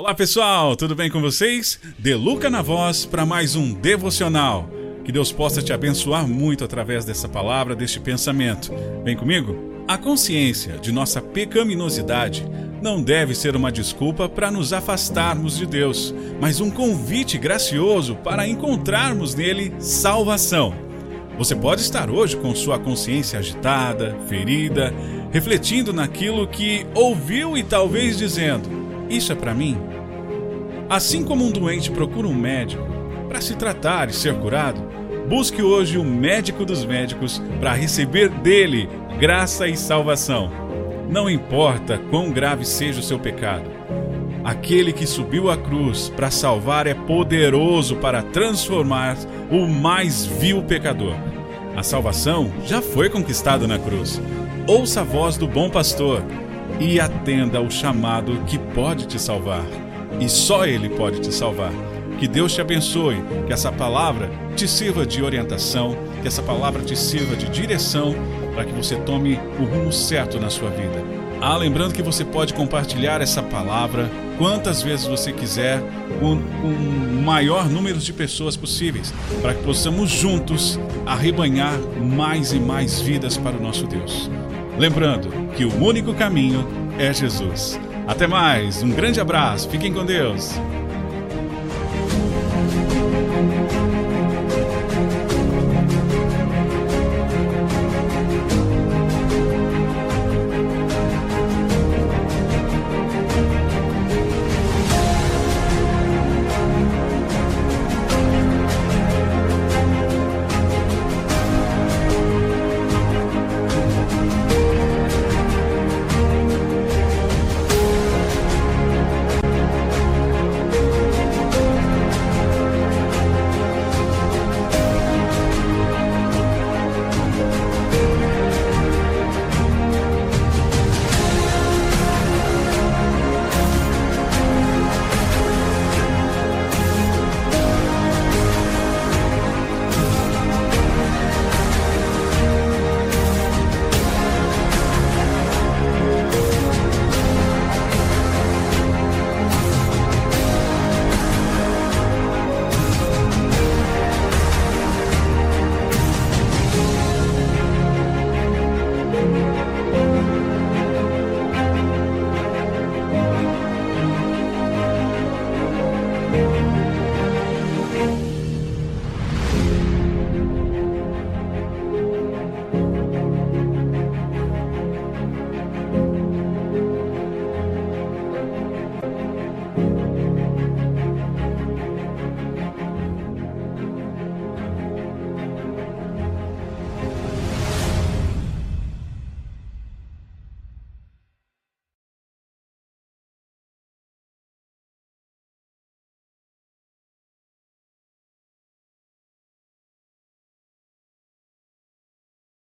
Olá pessoal, tudo bem com vocês? Deluca na voz para mais um devocional. Que Deus possa te abençoar muito através dessa palavra, deste pensamento. Vem comigo? A consciência de nossa pecaminosidade não deve ser uma desculpa para nos afastarmos de Deus, mas um convite gracioso para encontrarmos nele salvação. Você pode estar hoje com sua consciência agitada, ferida, refletindo naquilo que ouviu e talvez dizendo: Isso é para mim? Assim como um doente procura um médico para se tratar e ser curado, busque hoje o médico dos médicos para receber dele graça e salvação. Não importa quão grave seja o seu pecado, aquele que subiu à cruz para salvar é poderoso para transformar o mais vil pecador. A salvação já foi conquistada na cruz. Ouça a voz do bom pastor e atenda ao chamado que pode te salvar e só Ele pode te salvar. Que Deus te abençoe, que essa palavra te sirva de orientação, que essa palavra te sirva de direção para que você tome o rumo certo na sua vida. Ah, lembrando que você pode compartilhar essa palavra quantas vezes você quiser, com, o maior número de pessoas possíveis, para que possamos juntos arrebanhar mais e mais vidas para o nosso Deus. Lembrando que o único caminho é Jesus. Até mais, um grande abraço, fiquem com Deus.